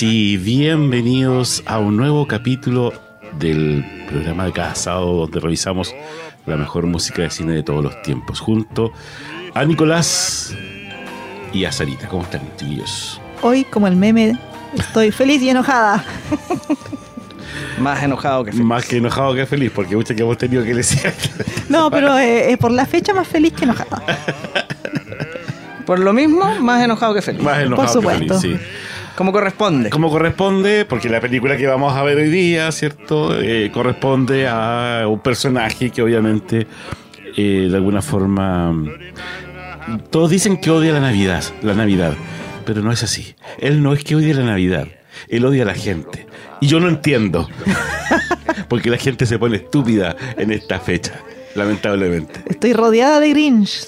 Y bienvenidos a un nuevo capítulo del programa de cada sábado donde revisamos la mejor música de cine de todos los tiempos, junto a Nicolás y a Sarita. ¿Cómo están, chiquillos? Hoy, como el meme, estoy feliz y enojada. Más enojado que feliz. Más que enojado que feliz, porque muchas que hemos tenido que decir. No, pero eh, eh, por la fecha más feliz que enojada. Por lo mismo, más enojado que feliz. Más enojado que supuesto. feliz, sí. Como corresponde. Como corresponde, porque la película que vamos a ver hoy día, ¿cierto? Eh, corresponde a un personaje que obviamente eh, de alguna forma todos dicen que odia la Navidad, la Navidad, pero no es así. Él no es que odie la Navidad, él odia a la gente. Y yo no entiendo, porque la gente se pone estúpida en esta fecha, lamentablemente. Estoy rodeada de Grinch.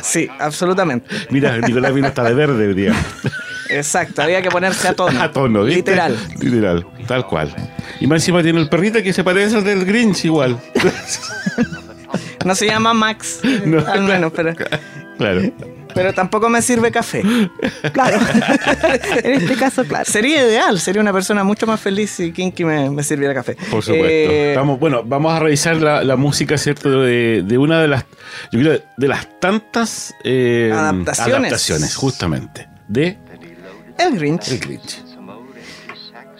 Sí, absolutamente. Mira, Nicolás vino hasta de verde hoy día. Exacto, había que ponerse a tono. A tono, ¿viste? Literal. Literal, tal cual. Y más encima tiene el perrito que se parece al del Grinch igual. No se llama Max, No. al menos, pero, claro. pero tampoco me sirve café. Claro. en este caso, claro. Sería ideal, sería una persona mucho más feliz si Kinky me, me sirviera café. Por supuesto. Eh, Estamos, bueno, vamos a revisar la, la música, ¿cierto? De, de una de las, yo creo, de las tantas eh, Adaptaciones. adaptaciones, justamente, de el Grinch. El Grinch.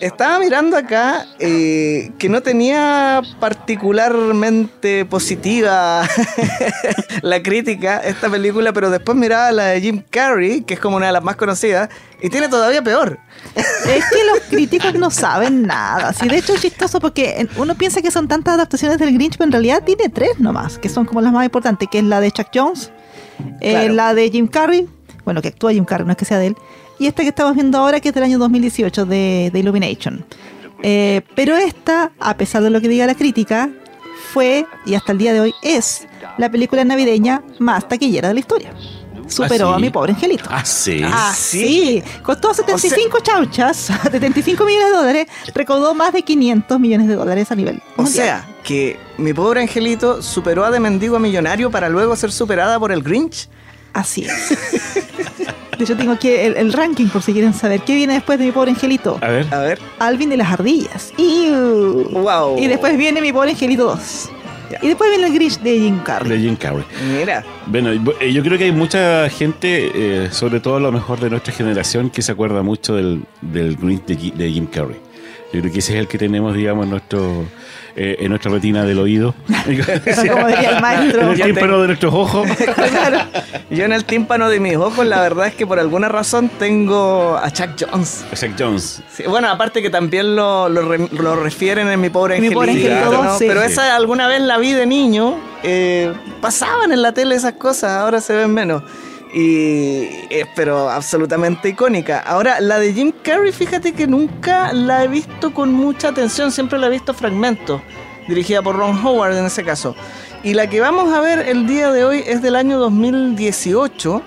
Estaba mirando acá eh, que no tenía particularmente positiva la crítica esta película, pero después miraba la de Jim Carrey, que es como una de las más conocidas, y tiene todavía peor. Es que los críticos no saben nada. Sí, de hecho es chistoso porque uno piensa que son tantas adaptaciones del Grinch, pero en realidad tiene tres nomás, que son como las más importantes, que es la de Chuck Jones, eh, Claro. la de Jim Carrey, bueno, que actúa Jim Carrey, no es que sea de él, y esta que estamos viendo ahora, que es del año 2018, de, de Illumination. Eh, pero esta, a pesar de lo que diga la crítica, fue, y hasta el día de hoy es, la película navideña más taquillera de la historia. Superó ¿Ah, sí? a mi pobre angelito. Ah, sí. Ah, sí. Costó 75 chauchas, 75 millones de dólares, recaudó más de 500 millones de dólares a nivel. O mundial. sea, que mi pobre angelito superó a de mendigo a millonario para luego ser superada por el Grinch. Así es. De hecho, tengo aquí el, el ranking por si quieren saber. ¿Qué viene después de mi pobre angelito? A ver. A ver. Alvin y las ardillas. ¡Iu! Wow. Y después viene mi pobre angelito 2. Ya. Y después viene el Grinch de Jim Carrey. De Jim Carrey. Mira. Bueno, eh, yo creo que hay mucha gente, eh, sobre todo a lo mejor de nuestra generación, que se acuerda mucho del, del Grinch de, de Jim Carrey. Yo creo que ese es el que tenemos, digamos, en, nuestro, eh, en nuestra retina del oído. Como diría el maestro. en el tímpano de nuestros ojos. Claro. Yo en el tímpano de mis ojos, la verdad es que por alguna razón tengo a Chuck Jones. Jack Jones. Sí, bueno, aparte que también lo, lo, re- lo refieren en mi pobre Mi angelito. pobre Angelito ¿no? dos, sí. Pero esa alguna vez la vi de niño. eh, pasaban en la tele esas cosas, ahora se ven menos. Y es pero absolutamente icónica. Ahora, la de Jim Carrey, fíjate que nunca la he visto con mucha atención, siempre la he visto fragmentos, dirigida por Ron Howard en ese caso. Y la que vamos a ver el día de hoy es del año 2018.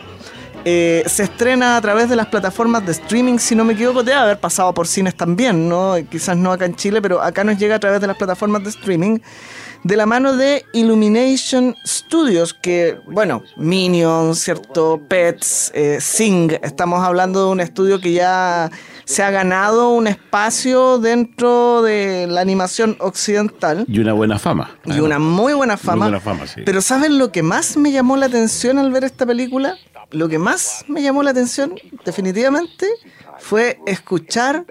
Eh, se estrena a través de las plataformas de streaming, si no me equivoco, debe haber pasado por cines también, ¿no? Quizás no acá en Chile, pero acá nos llega a través de las plataformas de streaming. De la mano de Illumination Studios, que, bueno, Minions, ¿cierto? Pets, eh, Sing, estamos hablando de un estudio que ya se ha ganado un espacio dentro de la animación occidental. Y una buena fama. Y una muy buena fama. Muy buena fama, sí. Pero ¿saben lo que más me llamó la atención al ver esta película? Lo que más me llamó la atención, definitivamente, fue escuchar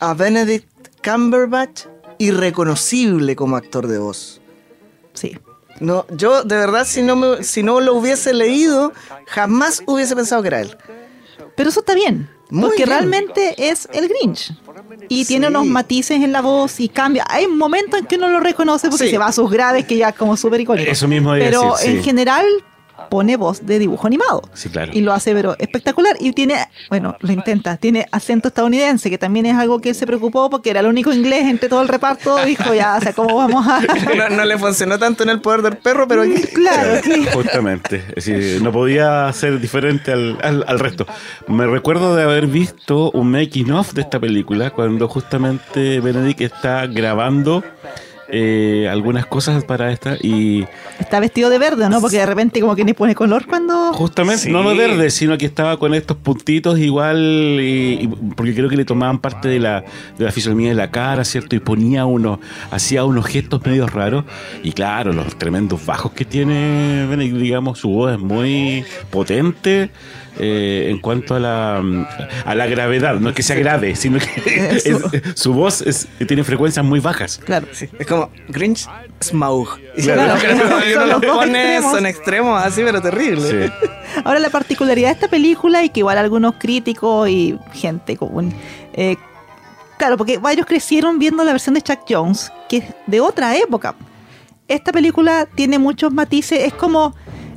a Benedict Cumberbatch irreconocible como actor de voz. Sí. No, yo de verdad si no me- si no lo hubiese leído, jamás hubiese pensado que era él. Pero eso está bien. Muy porque bien. realmente es el Grinch. Y Sí. tiene unos matices en la voz y cambia. Hay momentos en que uno lo reconoce porque Sí. se va a sus graves que ya es como súper icónico. Eso mismo Pero decir, en sí. general pone voz de dibujo animado. Sí, claro. Y lo hace pero espectacular. Y tiene, bueno, lo intenta, tiene acento estadounidense, que también es algo que él se preocupó porque era el único inglés entre todo el reparto. Dijo, ya, o sea, ¿cómo vamos a...? No, no le funcionó tanto en el poder del perro, pero aquí... claro, sí. Justamente, es decir, no podía ser diferente al, al- al resto. Me recuerdo de haber visto un making of de esta película cuando justamente Benedict está grabando eh, algunas cosas para esta y Está vestido de verde, ¿no? Porque de repente como que ni pone color cuando... justamente Sí. no de verde, sino que estaba con estos puntitos igual y, y- porque creo que le tomaban parte de la, de la fisonomía de la cara, ¿cierto? Y ponía unos, hacía unos gestos medio raros y claro, los tremendos bajos que tiene digamos, su voz es muy potente. Eh, en cuanto a la a la gravedad, no es que sea grave, sino que es- su voz es- tiene frecuencias muy bajas. Claro. Sí, es como Grinch, Smaug. Claro. Son extremos. son extremos así, pero terrible. Sí. Ahora la particularidad de esta película y que igual algunos críticos y gente común, eh, claro, porque varios crecieron viendo la versión de Chuck Jones, que es de otra época. Esta película tiene muchos matices, es como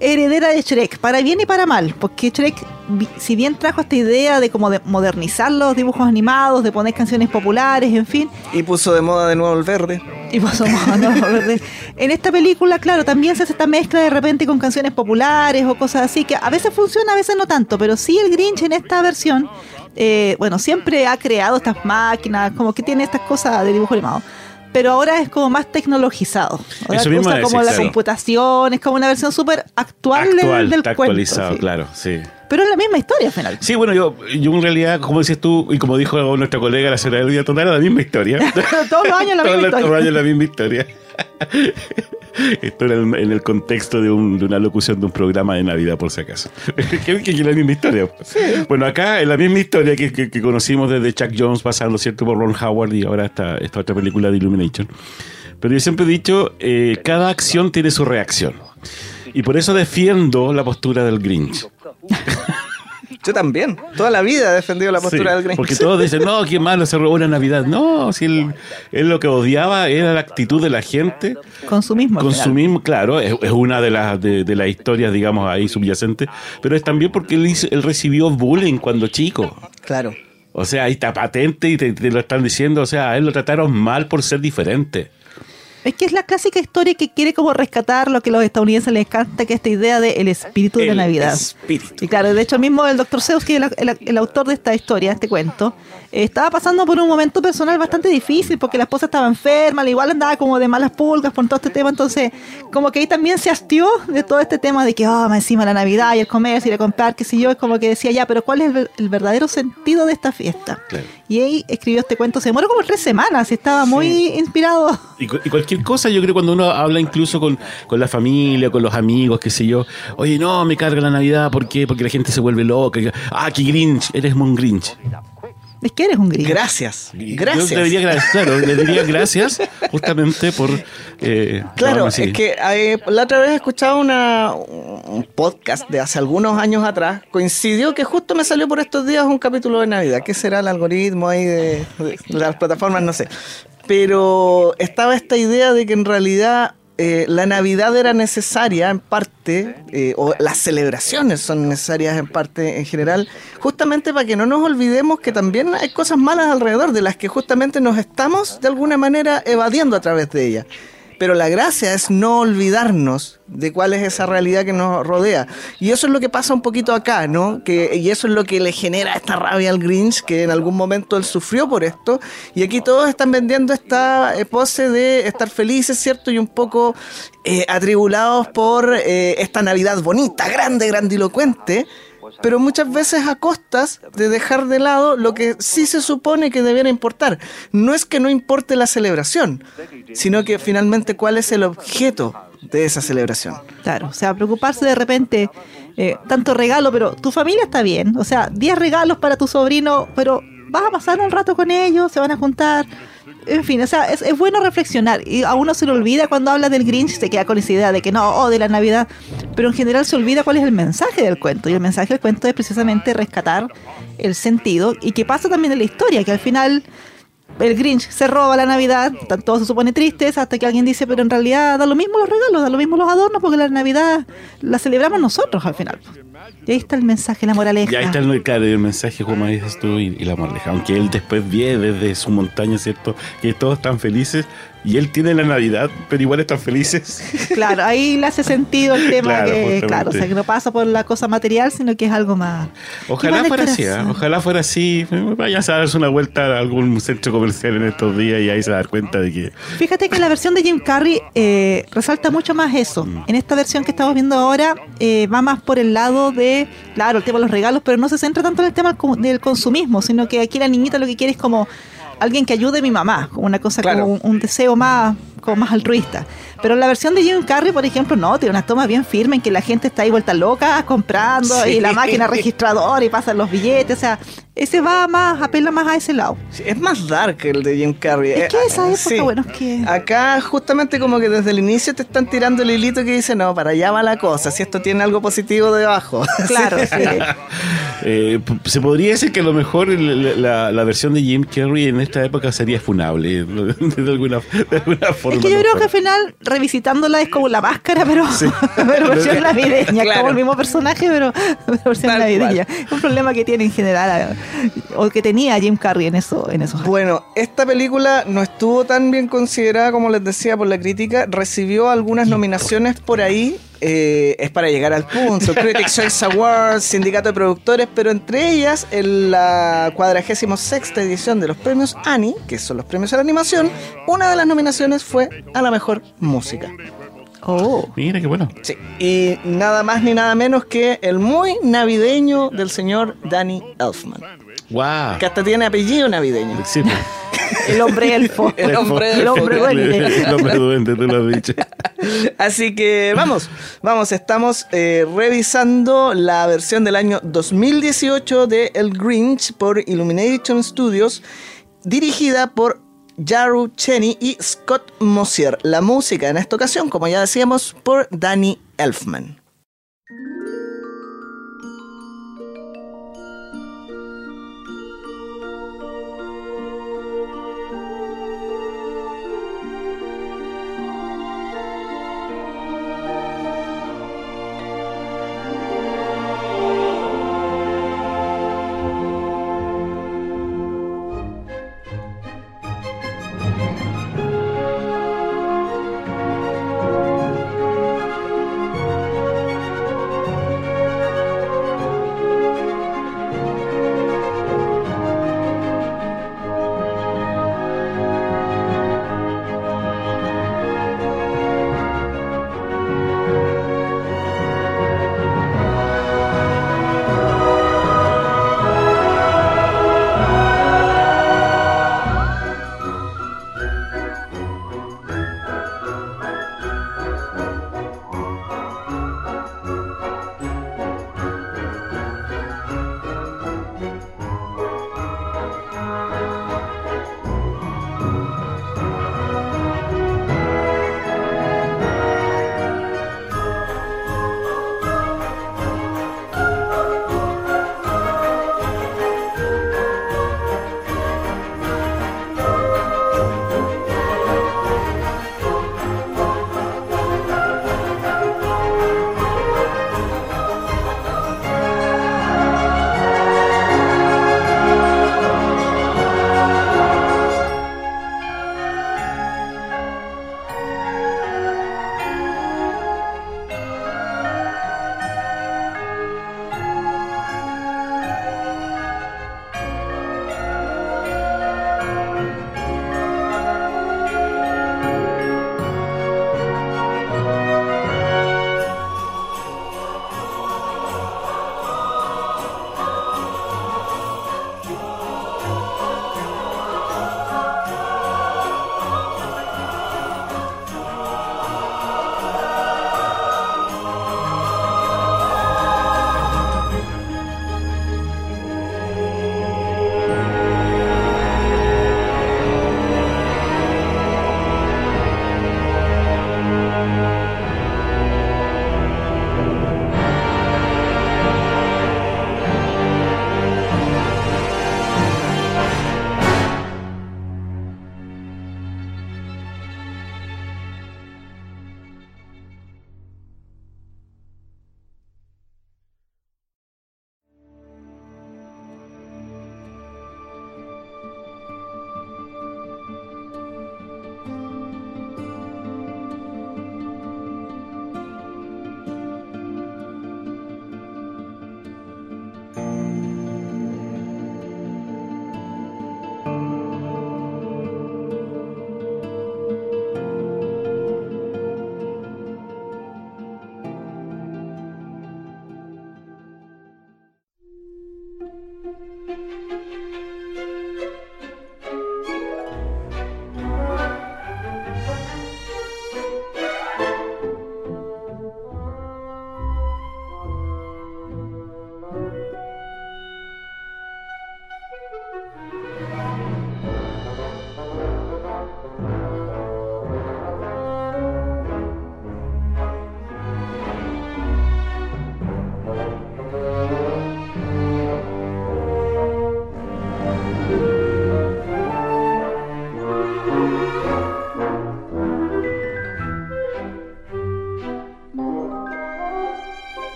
heredera de Shrek, para bien y para mal, porque Shrek, si bien trajo esta idea de como de modernizar los dibujos animados, de poner canciones populares, en fin, Y puso de moda de nuevo el verde. y pasamos a no verde. En esta película, claro, también se hace esta mezcla de repente con canciones populares o cosas así, que a veces funciona, a veces no tanto, pero sí el Grinch en esta versión, eh, bueno, siempre ha creado estas máquinas, como que tiene estas cosas de dibujo animado. Pero ahora es como más tecnologizado. Ahora Eso mismo usa como la claro. computación, es como una versión súper actual, del- Actual, del, cuento. actualizado, sí. claro, sí. Pero es la misma historia al final. Sí, bueno, yo, yo en realidad, como dices tú, y como dijo nuestra colega la señora Elvia Total, la misma historia. Todos los años la misma los- todos los historia. años la misma historia. Esto en el, en el contexto de, un- de una locución de un programa de Navidad, por si acaso. que, que- que es la misma historia. Bueno, acá en la misma historia que, que- que conocimos desde Chuck Jones pasando, ¿cierto? Por Ron Howard y ahora esta, esta otra película de Illumination. Pero yo siempre he dicho, eh, cada acción tiene su reacción. Y por eso defiendo la postura del Grinch. Yo también. Toda la vida he defendido la postura Sí, del Grinch. Porque todos dicen, no, qué malo se robó una Navidad. No, si él, él lo que odiaba era la actitud de la gente. Consumismo. Consumismo, claro, es, es una de las de, de las historias, digamos, ahí subyacentes, pero es también porque él, hizo- él recibió bullying cuando chico. Claro. O sea, ahí está patente y te, te lo están diciendo, o sea, a él lo trataron mal por ser diferente. Es que es la clásica historia que quiere como rescatar lo que a los estadounidenses les encanta, que es esta idea del espíritu de la Navidad. espíritu. Y claro, de hecho mismo el doctor Seuss, que es el, el- el autor de esta historia, de este cuento, estaba pasando por un momento personal bastante difícil porque la esposa estaba enferma, al igual andaba como de malas pulgas por todo este tema, entonces como que ahí también se hastió de todo este tema de que, oh, encima la Navidad y el comercio y ir a comprar, qué sé yo, es como que decía, ya, pero ¿cuál es el, ver- el verdadero sentido de esta fiesta? Claro. Y ahí escribió este cuento, se demoró como tres semanas, y estaba muy inspirado. Y cualquier cosa, yo creo cuando uno habla incluso con, con la familia, con los amigos, qué sé yo, oye, no, me carga la Navidad, ¿por qué? Porque la gente se vuelve loca. Ah, qué Grinch, eres un Grinch. Es que eres un gringo. Gracias. Gracias. Yo debería, claro, le diría gracias justamente por... eh, Claro, es que eh, la otra vez escuchaba una, un podcast de hace algunos años atrás. Coincidió que justo me salió por estos días un capítulo de Navidad. ¿Qué será el algoritmo ahí de, de las plataformas? No sé. Pero estaba esta idea de que en realidad eh, la Navidad era necesaria en parte, eh, o las celebraciones son necesarias en parte en general, justamente para que no nos olvidemos que también hay cosas malas alrededor, de las que justamente nos estamos de alguna manera evadiendo a través de ellas. Pero la gracia es no olvidarnos de cuál es esa realidad que nos rodea. Y eso es lo que pasa un poquito acá, ¿no? Que, y eso es lo que le genera esta rabia al Grinch, que en algún momento él sufrió por esto. Y aquí todos están vendiendo esta eh, pose de estar felices, ¿cierto? Y un poco eh, atribulados por eh, esta Navidad bonita, grande, grandilocuente pero muchas veces a costas de dejar de lado lo que sí se supone que debiera importar. No es que no importe la celebración, sino que finalmente cuál es el objeto de esa celebración. Claro, o sea, preocuparse de repente, eh, tanto regalo, pero tu familia está bien, o sea, 10 regalos para tu sobrino, pero vas a pasar un rato con ellos, se van a juntar en fin, o sea, es, bueno reflexionar. Y a uno se le olvida cuando habla del Grinch, se queda con esa idea de que no, oh, de la Navidad. Pero en general se olvida cuál es el mensaje del cuento. Y el mensaje del cuento es precisamente rescatar el sentido. Y que pasa también en la historia, que al final el Grinch se roba la Navidad, todos se supone tristes, hasta que alguien dice, pero en realidad da lo mismo los regalos, da lo mismo los adornos, porque la Navidad la celebramos nosotros al final. Y ahí está el mensaje, la moraleja. Y ahí está el, claro, el mensaje, como dices tú, y, y, la moraleja. Aunque él después ve desde su montaña, ¿cierto? Que todos están felices y él tiene la Navidad, pero igual están felices. Claro, ahí le hace sentido el tema que, claro, o sea, que no pasa por la cosa material, sino que es algo más. Ojalá fuera así, ¿eh? ojalá fuera así. Vaya a darse una vuelta a algún centro comercial en estos días y ahí se va a dar cuenta de que. Fíjate que la versión de Jim Carrey eh, resalta mucho más eso. Mm. En esta versión que estamos viendo ahora, eh, va más por el lado de, claro, el tema de los regalos, pero no se centra tanto en el tema del consumismo, sino que aquí la niñita lo que quiere es como alguien que ayude a mi mamá, como una cosa como un, deseo más, como más altruista. Pero la versión de Jim Carrey, por ejemplo, no, tiene unas tomas bien firmes en que la gente está ahí vuelta loca comprando y la máquina registradora y pasan los billetes. O sea, ese va más, apela más a ese lado. es más dark el de Jim Carrey. Es que esa época, bueno, es que. Acá, justamente como que desde el inicio te están tirando el hilito que dice, no, para allá va la cosa, si esto tiene algo positivo debajo. Claro, sí. Eh, se podría decir que a lo mejor la, la, versión de Jim Carrey en esta época sería funable, de alguna, de alguna forma. Es que yo creo que al final revisitándola es como la máscara, pero, pero versión navideña, como el mismo personaje, pero, versión navideña. Un problema que tiene en general, o que tenía Jim Carrey en eso, en esos Bueno, esta película no estuvo tan bien considerada como les decía por la crítica, recibió algunas nominaciones por ahí eh, es para llegar al punto. Critics Choice Awards, Sindicato de Productores, pero entre ellas, en la 46 edición de los premios Annie, que son los premios a la animación, una de las nominaciones fue a la mejor música. Oh. Mira qué bueno. Sí. Y nada más ni nada menos que el muy navideño del señor Danny Elfman. Wow. Que hasta tiene apellido navideño. Sí. Pues. El hombre elfo. El hombre, el hombre duende. El hombre duende, tú lo has dicho. Así que vamos, vamos, estamos eh, revisando la versión del año 2018 de El Grinch por Illumination Studios, dirigida por Jaru Cheney y Scott Mosier. La música en esta ocasión, como ya decíamos, por Danny Elfman.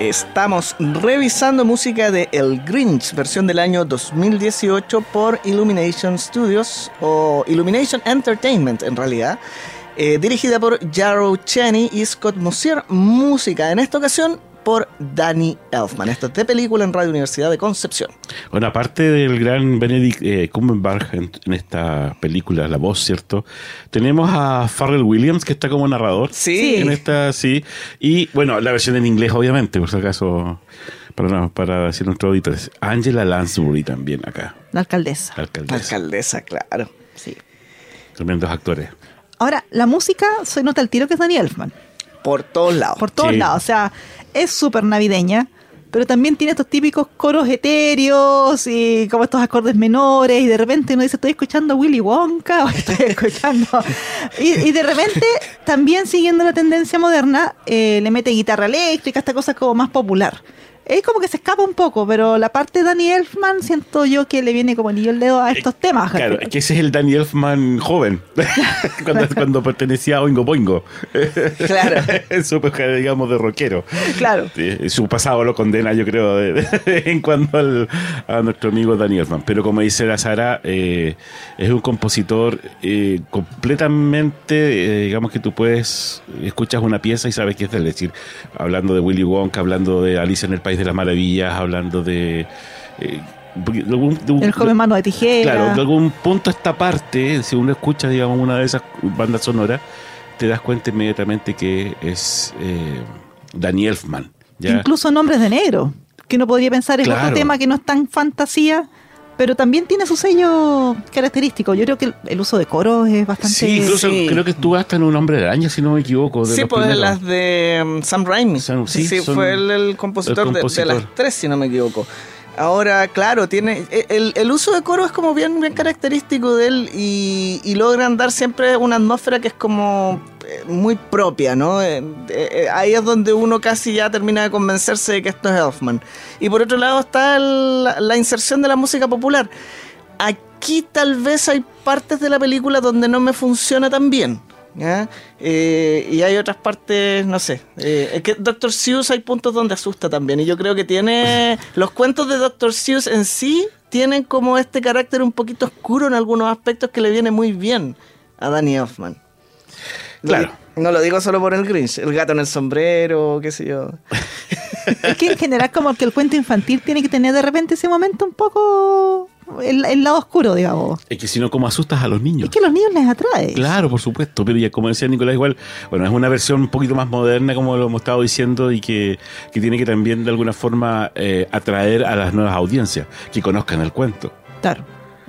Estamos revisando música de El Grinch, versión del año 2018 por Illumination Studios o Illumination Entertainment en realidad, eh, dirigida por Jarrow Cheney y Scott Mosier. Música en esta ocasión por Danny Elfman. Esto es de película en Radio Universidad de Concepción. Bueno, aparte del gran Benedict eh, Cumberbatch en, en esta película, la voz, ¿cierto? Tenemos a Farrell Williams, que está como narrador. Sí. En esta, sí. Y bueno, la versión en inglés, obviamente, por si acaso, para, para decir nuestros auditores. Angela Lansbury también acá, La alcaldesa. la alcaldesa. Alcaldesa, claro. Sí. Tremendos actores. Ahora, la música se nota el tiro que es Danny Elfman. Por todos lados. Por todos Sí. lados. O sea, es súper navideña, pero también tiene estos típicos coros etéreos y como estos acordes menores. Y de repente uno dice, estoy escuchando Willy Wonka o estoy escuchando. y, y de repente, también siguiendo la tendencia moderna, eh, le mete guitarra eléctrica, esta cosa como más popular. Es como que se escapa un poco, pero la parte de Danny Elfman siento yo que le viene como anillo el dedo a estos temas. Claro, es que ese es el Danny Elfman joven, cuando, cuando pertenecía a Oingo Boingo. Claro. su digamos, de rockero. Claro. Su pasado lo condena, yo creo, de- de- en cuanto al- a nuestro amigo Danny Elfman. Pero como dice la Sara, eh, es un compositor eh, completamente, eh, digamos que tú puedes, escuchas una pieza y sabes que es. Es decir, hablando de Willy Wonka, hablando de Alicia en el País de las Maravillas, hablando de... eh, de algún- de un- El joven mano de tijera. Claro, de algún punto esta parte, si uno escucha, digamos, una de esas bandas sonoras, te das cuenta inmediatamente que es eh, Danny Elfman. ¿ya? Incluso Nombres de Negro, que uno podría pensar es Claro. otro tema que no es tan fantasía, pero también tiene su sello característico. Yo creo que el, el uso de coros es bastante... Sí, Incluso Sí. creo que estuvo hasta en Un Hombre de Araña, si no me equivoco. De Sí, pues de primeros. las de um, Sam Raimi. Sam- sí, fue el, el compositor, el de- las tres, si no me equivoco. Ahora, claro, tiene e, el, el uso de coro es como bien, bien característico de él y, logran dar siempre una atmósfera que es como eh, muy propia, ¿no? Eh, eh, ahí es donde uno casi ya termina de convencerse de que esto es Elfman. Y por otro lado está la inserción de la música popular. Aquí tal vez hay partes de la película donde no me funciona tan bien. ¿Ya? Eh, y hay otras partes, no sé. Eh, es que Dr. Seuss hay puntos donde asusta también. Y yo creo que tiene. Los cuentos de Dr. Seuss en sí tienen como este carácter un poquito oscuro en algunos aspectos que le viene muy bien a Danny Elfman. Lo Claro. No lo digo solo por el Grinch, el gato en el sombrero, qué sé yo. Es que en general como que el cuento infantil tiene que tener de repente ese momento un poco el, el lado oscuro, digamos. Es que si no, ¿cómo asustas a los niños? Es que a los niños les atrae. Claro, por supuesto, pero ya como decía Nicolás, igual, bueno, es una versión un poquito más moderna, como lo hemos estado diciendo, y que, que tiene que también de alguna forma eh, atraer a las nuevas audiencias, que conozcan el cuento. Claro.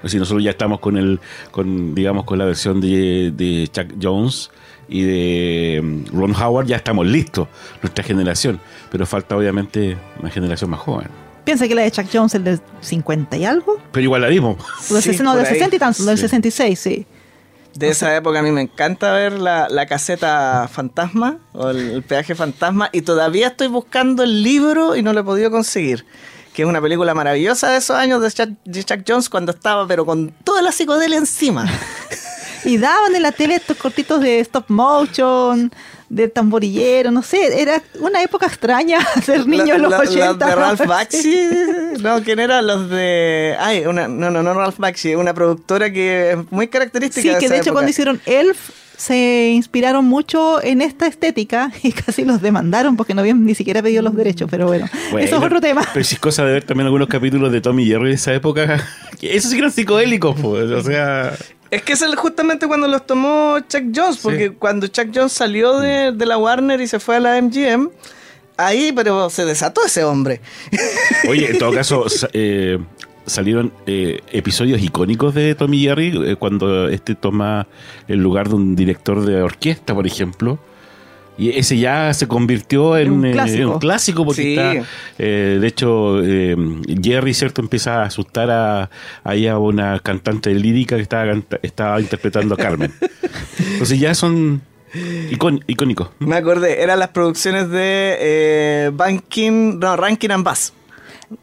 Si nosotros ya estamos con el, con, digamos, con la versión de, de Chuck Jones y de mm, Ron Howard, ya estamos listos, nuestra generación. Pero falta obviamente una generación más joven. Piensa que la de Chuck Jones, el del 50 y algo. Pero igual la vimos. Del Sí, no, del ahí. 60 y tantos, del Sí. 66, sí. De esa época a mí me encanta ver la, la caseta fantasma o el, el peaje fantasma y todavía estoy buscando el libro y no lo he podido conseguir. Que es una película maravillosa de esos años de Chuck, de Chuck Jones cuando estaba pero con toda la psicodelia encima. Y daban en la tele estos cortitos de stop motion, de tamborillero, no sé, era una época extraña ser niño en los La- la- 80. Los de Ralph Bakshi. No, ¿quién era? Los de. Ay, una, no, no, no Ralph Bakshi, una productora que es muy característica Sí, de que esa de hecho época. cuando hicieron Elf se inspiraron mucho en esta estética y casi los demandaron porque no habían ni siquiera pedido los derechos, pero bueno, Bueno, eso es otro tema. Pero si es cosa de ver también algunos capítulos de Tommy Jerry de esa época. Esos sí que eran psicodélicos, pues. O sea. Es que es el- justamente cuando los tomó Chuck Jones, porque cuando Chuck Jones salió de, de la Warner y se fue a la MGM, ahí pero se desató ese hombre. Oye, en todo caso, eh, salieron eh, episodios icónicos de Tommy Jerry eh, cuando este toma el lugar de un director de orquesta, por ejemplo. Y ese ya se convirtió en, eh, en un clásico porque Sí. está, eh, de hecho, eh, Jerry, ¿cierto? Empieza a asustar a, a una cantante lírica que estaba, estaba interpretando a Carmen. Entonces ya son icón- icónicos. Me acordé, eran las producciones de eh, Banking, no, Rankin and Bass.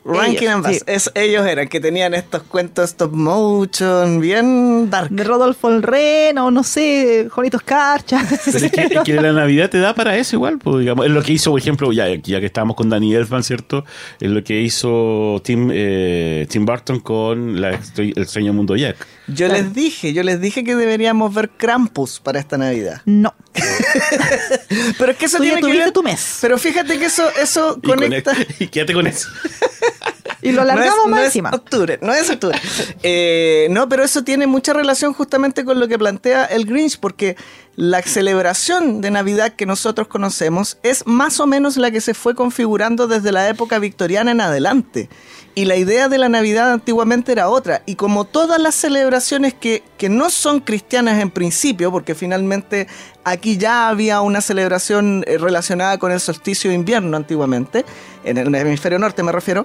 Rankin and Bass. sí. Es, ellos eran que tenían estos cuentos stop motion, bien dark. De Rodolfo el Reno, no sé, Jonitos Carcha. Pero es que, es que la Navidad te da para eso igual, pues, digamos. Es lo que hizo, por ejemplo, ya, ya que estábamos con Danny Elfman, ¿cierto? Es lo que hizo Tim, eh, Tim Burton con la, El extraño mundo Jack. Yo les dije, yo les dije que deberíamos ver Krampus para esta Navidad. No, Pero es que eso tú ya tiene que ver. tu mes. Pero fíjate que eso, eso Y, con conecta. e- y quédate con eso. Y lo alargamos no es, más no es encima. octubre, no es octubre. Eh, no, pero eso tiene mucha relación justamente con lo que plantea el Grinch, porque la celebración de Navidad que nosotros conocemos es más o menos la que se fue configurando desde la época victoriana en adelante. Y la idea de la Navidad antiguamente era otra. Y como todas las celebraciones que, que no son cristianas en principio, porque finalmente aquí ya había una celebración eh, relacionada con el solsticio de invierno antiguamente, en el hemisferio norte me refiero,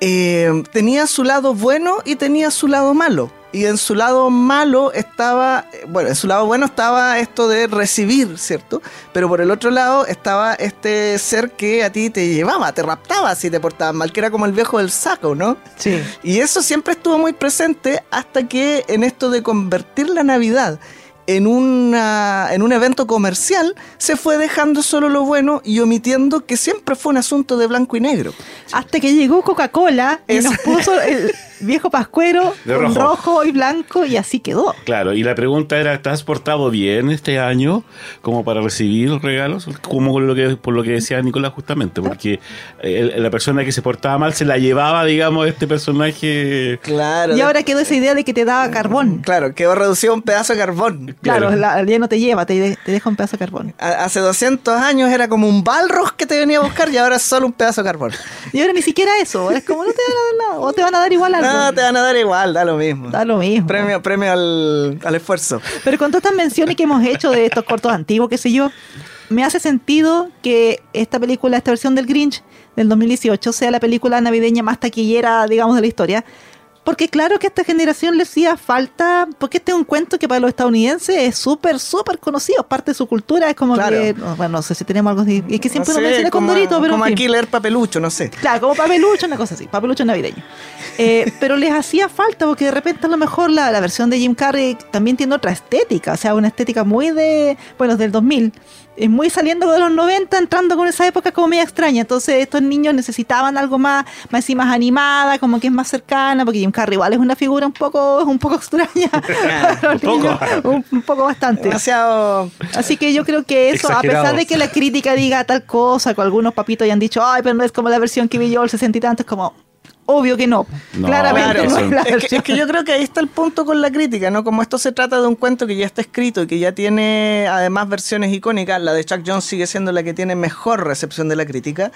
eh, tenía su lado bueno y tenía su lado malo. Y en su lado malo estaba, eh, bueno, en su lado bueno estaba esto de recibir, ¿cierto? Pero por el otro lado estaba este ser que a ti te llevaba, te raptaba si te portabas mal, que era como el viejo del saco, ¿no? Sí. Y eso siempre estuvo muy presente hasta que en esto de convertir la Navidad en, una, en un evento comercial se fue dejando solo lo bueno y omitiendo que siempre fue un asunto de blanco y negro. Hasta que llegó Coca-Cola y Es- nos puso el, viejo pascuero, rojo. rojo y blanco, y así quedó. Claro, y la pregunta era, ¿te has portado bien este año como para recibir regalos? Como por lo que, por lo que decía Nicolás justamente, porque eh, la persona que se portaba mal se la llevaba, digamos, este personaje... Claro. Y ahora quedó esa idea de que te daba carbón. Claro, quedó reducido a un pedazo de carbón. Claro, Claro. la- ya no te lleva, te, de- te deja un pedazo de carbón. Hace 200 años era como un balrog que te venía a buscar y ahora es solo un pedazo de carbón. Y ahora ni siquiera eso, ahora es como no te van a dar nada, o te van a dar igual algo. No, te van a dar igual, da lo mismo. Da lo mismo. Premio, premio al, al esfuerzo. Pero con todas estas menciones que hemos hecho de estos cortos antiguos, qué sé yo, me hace sentido que esta película, esta versión del Grinch del 2018, sea la película navideña más taquillera, digamos, de la historia. Porque claro que a esta generación le hacía falta, porque este es un cuento que para los estadounidenses es súper, súper conocido, parte de su cultura, es como Claro. que, no, bueno, no sé si tenemos algo así, es que siempre No sé, menciona con Dorito, pero en como fin. aquí leer papelucho, no sé. Claro, como papelucho, una cosa así, papelucho navideño. Eh, pero les hacía falta porque de repente a lo mejor la, la versión de Jim Carrey también tiene otra estética, o sea, una estética muy de, bueno, del 2000, es muy saliendo de los 90, entrando con esa época como media extraña. Entonces estos niños necesitaban algo más, más y más animada, como que es más cercana, porque Jim Carrey igual es una figura un poco, un poco extraña. Un poco. un, un poco bastante. Demasiado. Así que yo creo que eso, a pesar de que la crítica diga tal cosa, que algunos papitos hayan dicho, ay, pero no es como la versión que vi yo el 60 y tanto, es como, obvio que no. No, Claramente Claro, no es la es que, versión. es que yo creo que ahí está el punto con la crítica, ¿no? Como esto se trata de un cuento que ya está escrito y que ya tiene además versiones icónicas, la de Chuck Jones sigue siendo la que tiene mejor recepción de la crítica,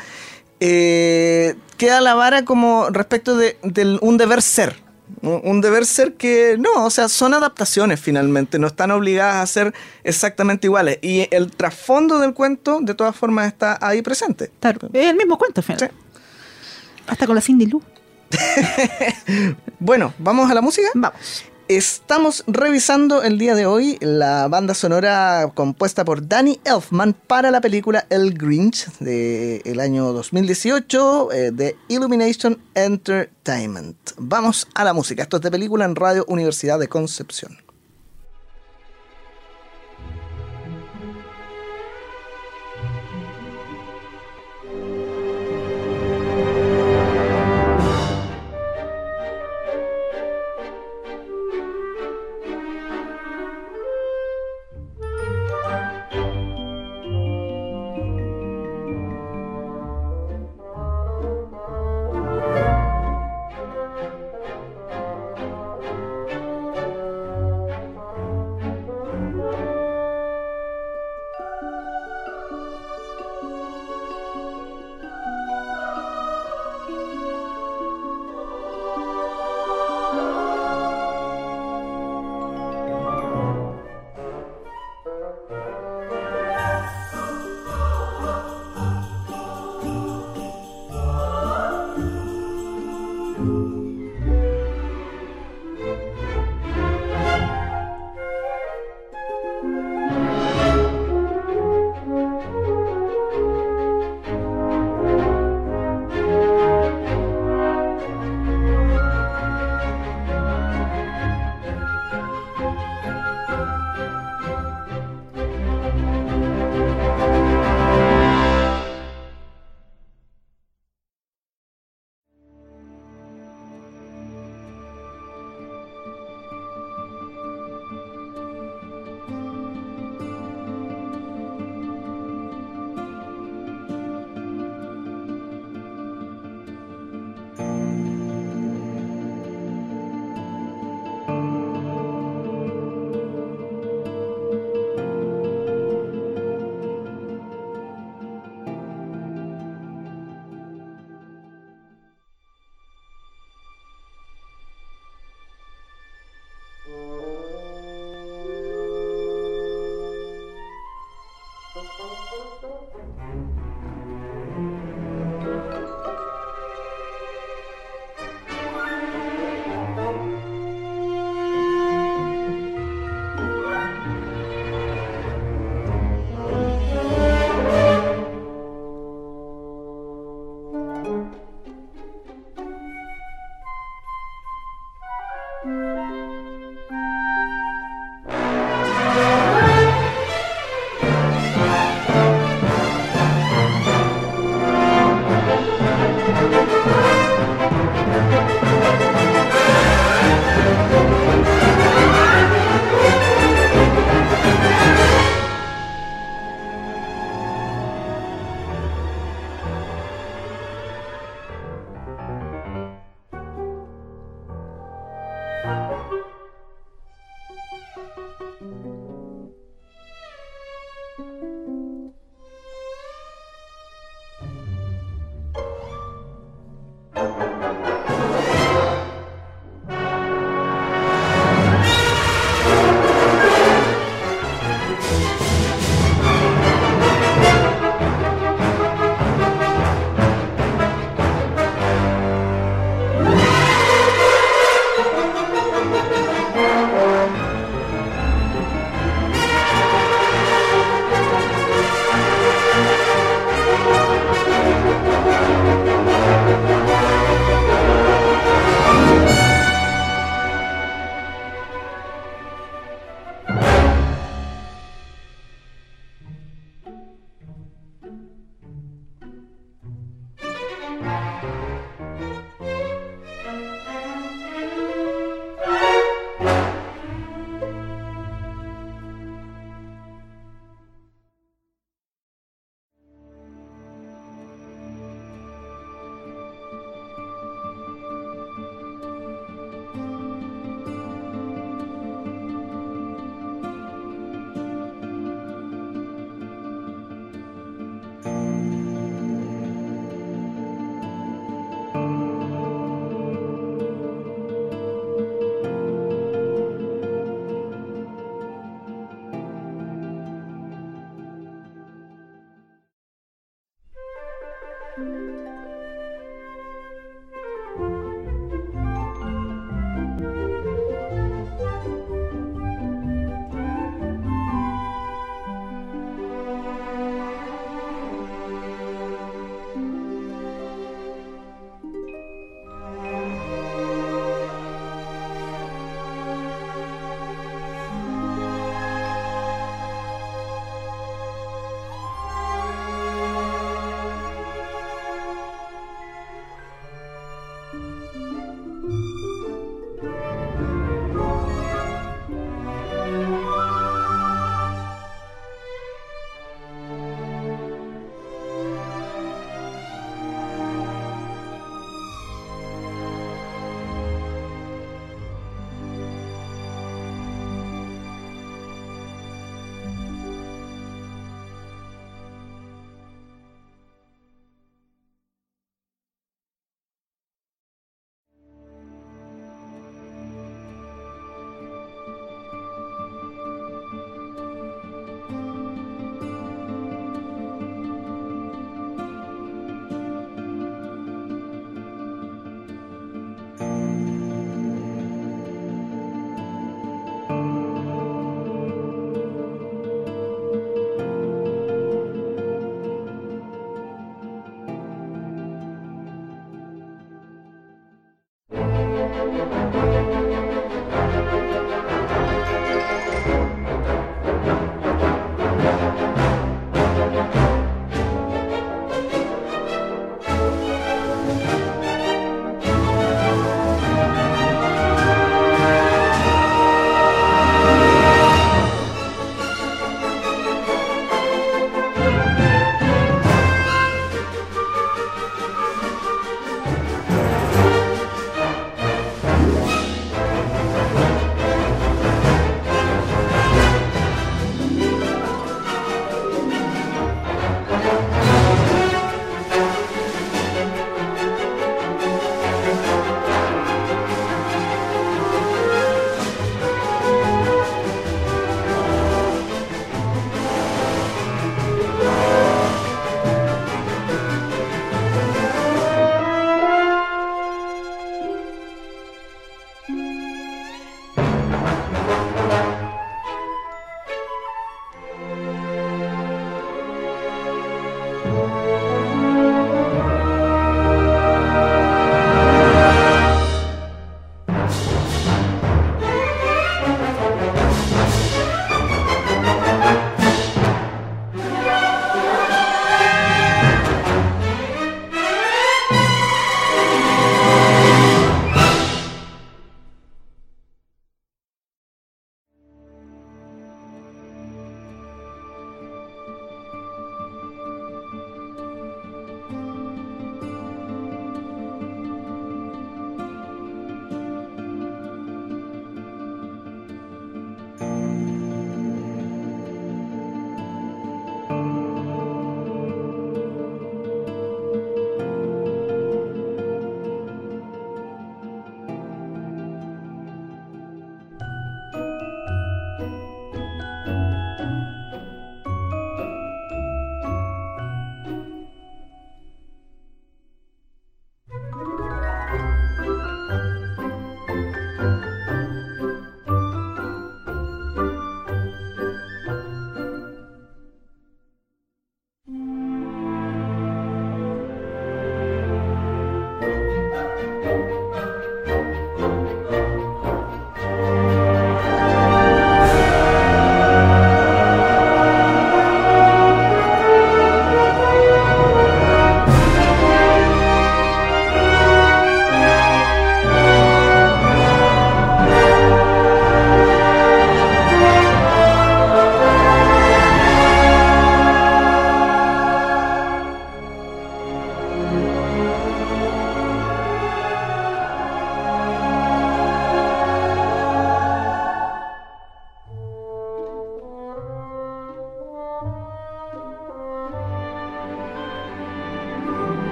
eh, queda la vara como respecto de, un deber ser. Un deber ser que no, o sea, son adaptaciones finalmente, no están obligadas a ser exactamente iguales. Y el trasfondo del cuento, de todas formas, está ahí presente. Claro, es el mismo cuento al final. Sí. Hasta con la Cindy Lou. Bueno, ¿vamos a la música? Vamos. Estamos revisando el día de hoy la banda sonora compuesta por Danny Elfman para la película El Grinch del año 2018 eh, de Illumination Entertainment. Vamos a la música. Esto es de película en Radio Universidad de Concepción.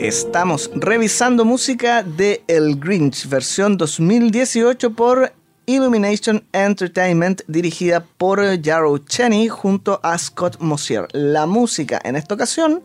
Estamos revisando música de El Grinch, versión 2018 por Illumination Entertainment, dirigida por Jarrow Cheney junto a Scott Mosier. La música en esta ocasión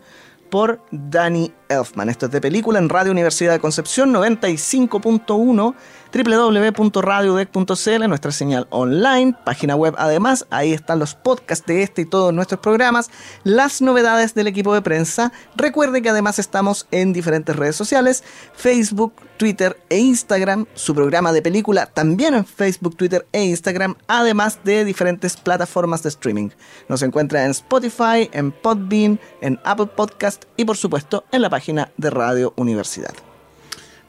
por Danny Esto es de película en Radio Universidad de Concepción 95.1 www.radiodec.cl, nuestra señal online, página web además, ahí están los podcasts de este y todos nuestros programas, las novedades del equipo de prensa. Recuerde que además estamos en diferentes redes sociales, Facebook, Twitter e Instagram, su programa de película también en Facebook, Twitter e Instagram, además de diferentes plataformas de streaming. Nos encuentra en Spotify, en Podbean, en Apple Podcast y por supuesto en la página de Radio Universidad.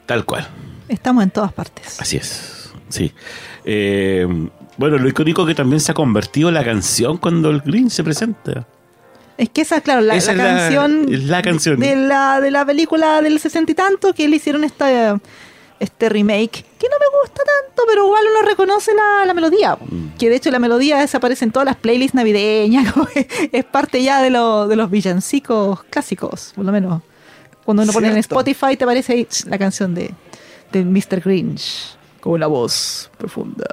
Tal cual. Estamos en todas partes. Así es. Sí. Eh, bueno, lo icónico que también se ha convertido la canción cuando el Green se presenta. Es que esa, claro, la, Esa la es la- canción, es la canción. De, la, de la película del sesenta y tanto que le hicieron esta, este remake, que no me gusta tanto. pero igual uno reconoce la, la melodía. Que de hecho la melodía desaparece en todas las playlists navideñas. que es parte ya de, lo- de los villancicos clásicos, por lo menos. Cuando uno pone en. Spotify te aparece ahí la canción de, de Mr. Grinch con una voz profunda.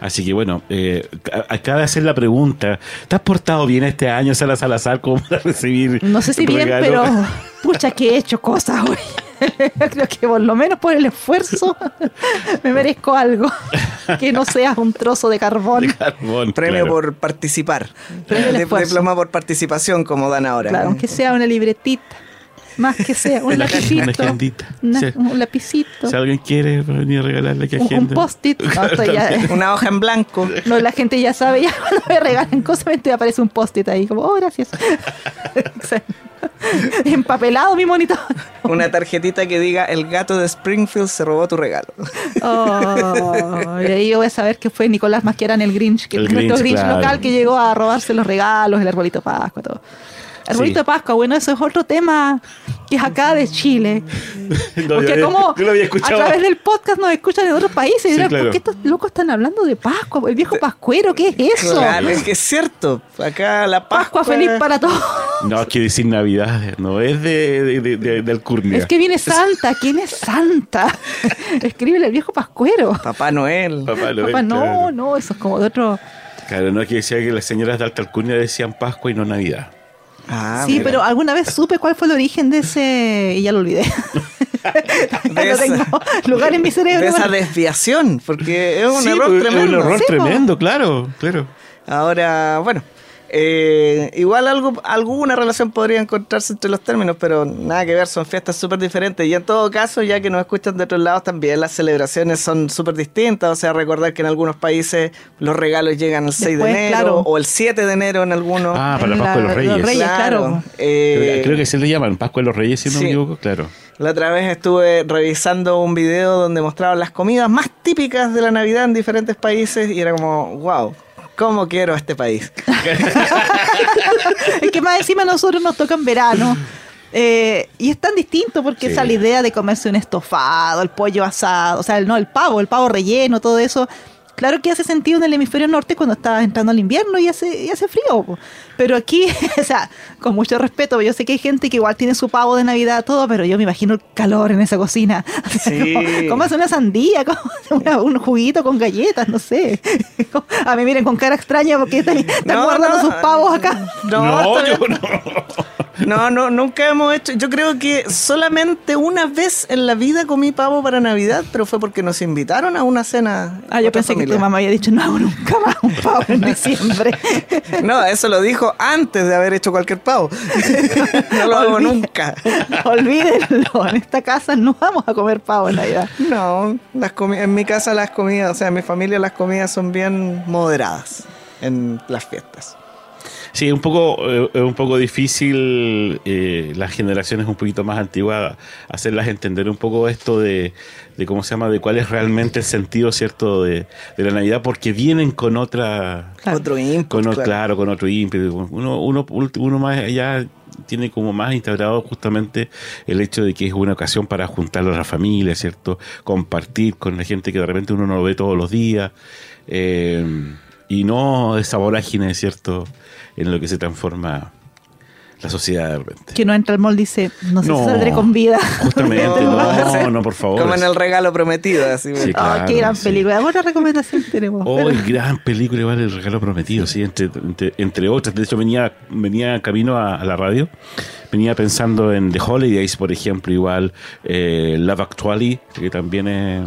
Así que bueno, eh, a- acaba de hacer la pregunta. ¿Te has portado bien este año, Sala Salazar, como para recibir No sé si bien, pero pucha que he hecho cosas hoy. Creo que por lo menos por el esfuerzo me merezco algo. Que no sea un trozo de carbón. Carbón, Premio claro. por participar. Premio. Diploma por participación, como dan ahora. Claro, aunque sea una libretita. Más que sea un lapicito. agendita. una- Sí. Un lapicito. Si alguien quiere venir a regalarle que Un, un agenda. post-it. No, Una hoja en blanco. no, la gente ya sabe, ya cuando me regalan cosas, me aparece un post-it ahí, como, oh, gracias. Empapelado mi monitor. Una tarjetita que diga el gato de Springfield se robó tu regalo. Oh, y ahí yo voy a saber que fue Nicolás Masquerán, el Grinch, que El nuestro Grinch, Grinch claro. local que llegó a robarse los regalos, el arbolito Pascua, todo. Arbolito Sí. de Pascua, bueno, eso es otro tema que es acá de Chile. No, Porque yo- como yo lo había a través del podcast nos escuchan en otros países y Sí, dirán, claro. ¿por qué estos locos están hablando de Pascua? El viejo pascuero, ¿qué es eso? Claro, es que es cierto. Acá la Pascua, Pascua feliz para todos. No, es que decir Navidad, no es de, de, de, de- de Alcurnia. Es que viene Santa. ¿Quién es Santa? Escríbele al viejo pascuero. Papá Noel. Papá Noel, Papá, no, claro. no, eso es como de otro. Claro, no es que decía que las señoras de alta alcurnia decían Pascua y no Navidad. Ah, sí, mira. pero alguna vez supe cuál fue el origen de ese y ya lo olvidé. De no esa- tengo lugar en mi cerebro. de esa desviación, porque es un Sí, error pues, tremendo. Es un error Sí, po. tremendo, claro, claro. Ahora, bueno, eh, igual algo, alguna relación podría encontrarse entre los términos, pero nada que ver, son fiestas súper diferentes. Y en todo caso, ya que nos escuchan de otros lados, también las celebraciones son súper distintas. O sea, recordar que en algunos países los regalos llegan el 6 Después, de enero claro. o el 7 de enero en algunos. Ah, para la Pascua de los Reyes. los Reyes. claro. eh, Creo, creo que se le llaman Pascua de los Reyes, si no Sí. me equivoco, claro. La otra vez estuve revisando un video donde mostraban las comidas más típicas de la Navidad en diferentes países y era como, wow, ¿cómo quiero este país? es que más encima a nosotros nos toca en verano. Eh, y es tan distinto porque Sí. esa la idea de comerse un estofado, el pollo asado, o sea, el- no, el pavo, el pavo relleno, todo eso. Claro que hace sentido en el hemisferio norte cuando está entrando al invierno y hace, y hace frío. po. Pero aquí, o sea, con mucho respeto, yo sé que hay gente que igual tiene su pavo de Navidad, todo, pero yo me imagino el calor en esa cocina. Sí. ¿Cómo hace una sandía? ¿Cómo hace una- un juguito con galletas? No sé. A mí miren con cara extraña porque están, están No, guardando no, sus pavos acá. No, yo bien. no. No, no, nunca hemos hecho. Yo creo que solamente una vez en la vida comí pavo para Navidad, pero fue porque nos invitaron a una cena. Ah, yo pensé que tu mamá había dicho, no hago nunca más un pavo en diciembre. No, eso lo dijo antes de haber hecho cualquier pavo. no lo hago nunca. Olvídenlo, en esta casa no vamos a comer pavo en Navidad. No, las en mi casa las comidas, o sea, en mi familia las comidas son bien moderadas en las fiestas. Sí, es un poco, eh, es un poco difícil eh, las generaciones un poquito más antiguas hacerlas entender un poco esto de, de cómo se llama, de cuál es realmente el sentido cierto de, de la Navidad, porque vienen con otra, Claro. Otro o- claro. claro. con otro ímpetu. Uno, uno, uno más allá tiene como más integrado justamente el hecho de que es una ocasión para juntar a la familia, ¿cierto? Compartir con la gente que de repente uno no lo ve todos los días. eh, y no esa vorágine, ¿cierto? En lo que se transforma la sociedad de repente. Que no entra al mall dice, no sé No. si saldré con vida. Justamente, no, no, por favor. Como en el regalo prometido, así. Sí, Ah, claro, qué gran sí. película. Otra recomendación tenemos. Oh, Pero- gran película, igual el regalo prometido, sí, entre, entre, entre otras. De hecho, venía, venía camino a, a la radio, venía pensando en The Holidays, por ejemplo, igual eh, Love Actually, que también es.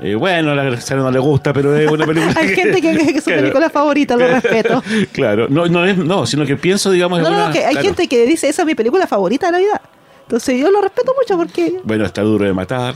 Eh, bueno, a la Graciela no le gusta, pero es una película. Hay gente que, que es su Claro. película favorita, lo respeto. Claro, no, no, es, no, sino que pienso, digamos, en No, no, una- no, que hay claro. gente que dice, esa es mi película favorita de Navidad. Entonces yo lo respeto mucho porque Bueno, está duro de matar.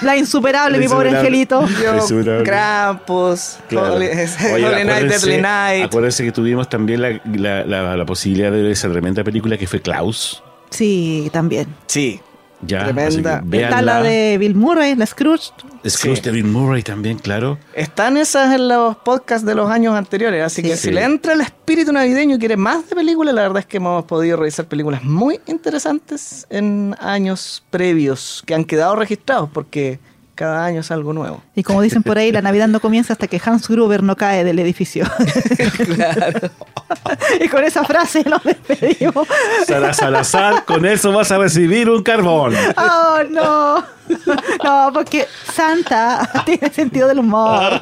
la insuperable, mi pobre angelito. Yo, Insuperable. Krampus, Claro. Holy, Oye, Holy Night, Deadly Night. Acuérdense que tuvimos también la, la, la, la posibilidad de ver esa tremenda película que fue Klaus. Sí, también. Sí. Ya, Tremenda. Está la de Bill Murray, la Scrooge. Scrooge Sí. de Bill Murray también, claro. Están esas en los podcasts de los años anteriores, así Sí. que Sí. si le entra el espíritu navideño y quiere más de películas, la verdad es que hemos podido revisar películas muy interesantes en años previos que han quedado registrados, porque cada año es algo nuevo. Y como dicen por ahí, la Navidad no comienza hasta que Hans Gruber no cae del edificio. claro. y con esa frase nos despedimos. Sara Salazar, con eso vas a recibir un carbón. Oh, no. No, porque Santa tiene sentido del humor.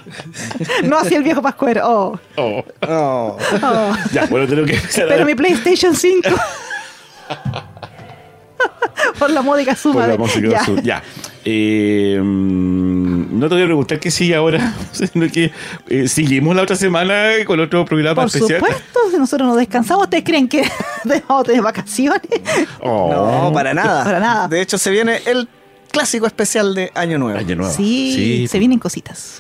No así el viejo Pascuero. Oh, Oh. Oh. oh. Ya, bueno, tengo que empezar a- Pero mi PlayStation 5. Por la módica suma. Por la de- música ya. azul. Ya. Eh, mm, no te voy a preguntar qué sigue ahora, sino que eh, seguimos la otra semana con otro programa Por especial. supuesto, si nosotros nos descansamos, ¿ustedes creen que debemos tener vacaciones? Oh. No, para nada. Para nada. De hecho, se viene el clásico especial de Año Nuevo. Año nuevo. Sí, se vienen cositas.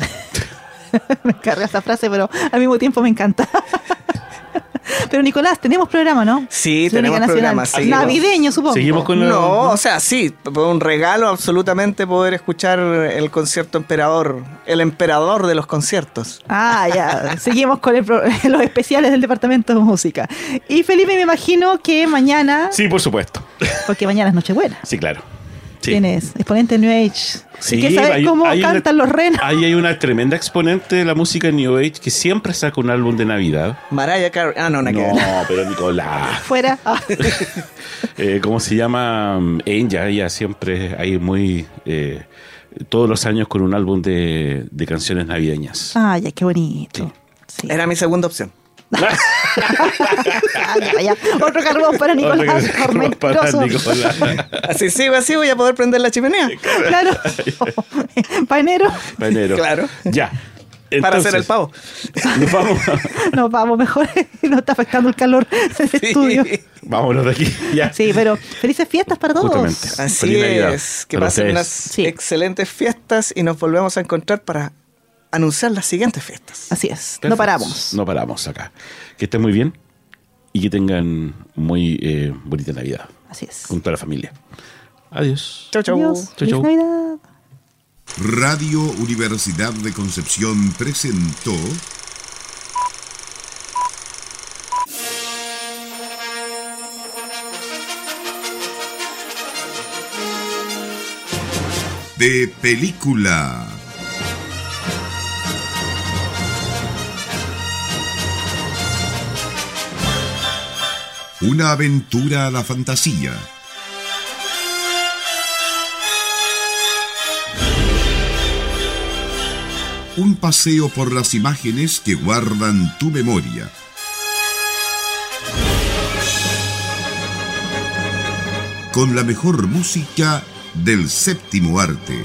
me carga esa frase, pero al mismo tiempo me encanta. pero Nicolás, tenemos programa, ¿no? Sí, Crónica tenemos Nacional. programa, seguimos. Navideño, supongo. Seguimos con No, o sea, sí, fue un regalo absolutamente poder escuchar el concierto emperador, el emperador de los conciertos. Ah, ya. Seguimos con el pro- los especiales del Departamento de Música. Y Felipe, me imagino que mañana, Sí, por supuesto. porque mañana es Nochebuena, Sí, claro. Sí. tienes exponente New Age. Sí, ¿Y que sabes hay- cómo hay una- cantan los renos? Ahí hay una tremenda exponente de la música New Age que siempre saca un álbum de Navidad. Mariah Carey. Ah, no, no, No, pero Nicolás. Fuera. Ah, Eh, ¿Cómo se llama? Mm, Enya, ella siempre hay muy... eh, todos los años con un álbum de, de canciones navideñas. Ah, ya, qué bonito. Sí. Era mi segunda opción. Ya, ya. Otro carbón para Nicolás Para tormentoso. Nicolás. Así sigo, así voy a poder prender la chimenea. Claro. Para enero Pa' enero. Claro. Ya. para hacer el pavo. Nos vamos. nos vamos mejor. Nos está afectando el calor del estudio. Vámonos de aquí. Ya. Sí, pero felices fiestas para todos. Justamente. Así Feliz Navidad es. Que para pasen unas Sí. excelentes fiestas y nos volvemos a encontrar para anunciar las siguientes fiestas. Así es. Perfecto. No paramos. No paramos acá. Que estén muy bien y que tengan muy eh, bonita Navidad Así es. con toda la familia. Adiós. Chau, chau. Adiós. Chau, Feliz chau. Navidad. Radio Universidad de Concepción presentó de película. Una aventura a la fantasía. Un paseo por las imágenes que guardan tu memoria. Con la mejor música del séptimo arte.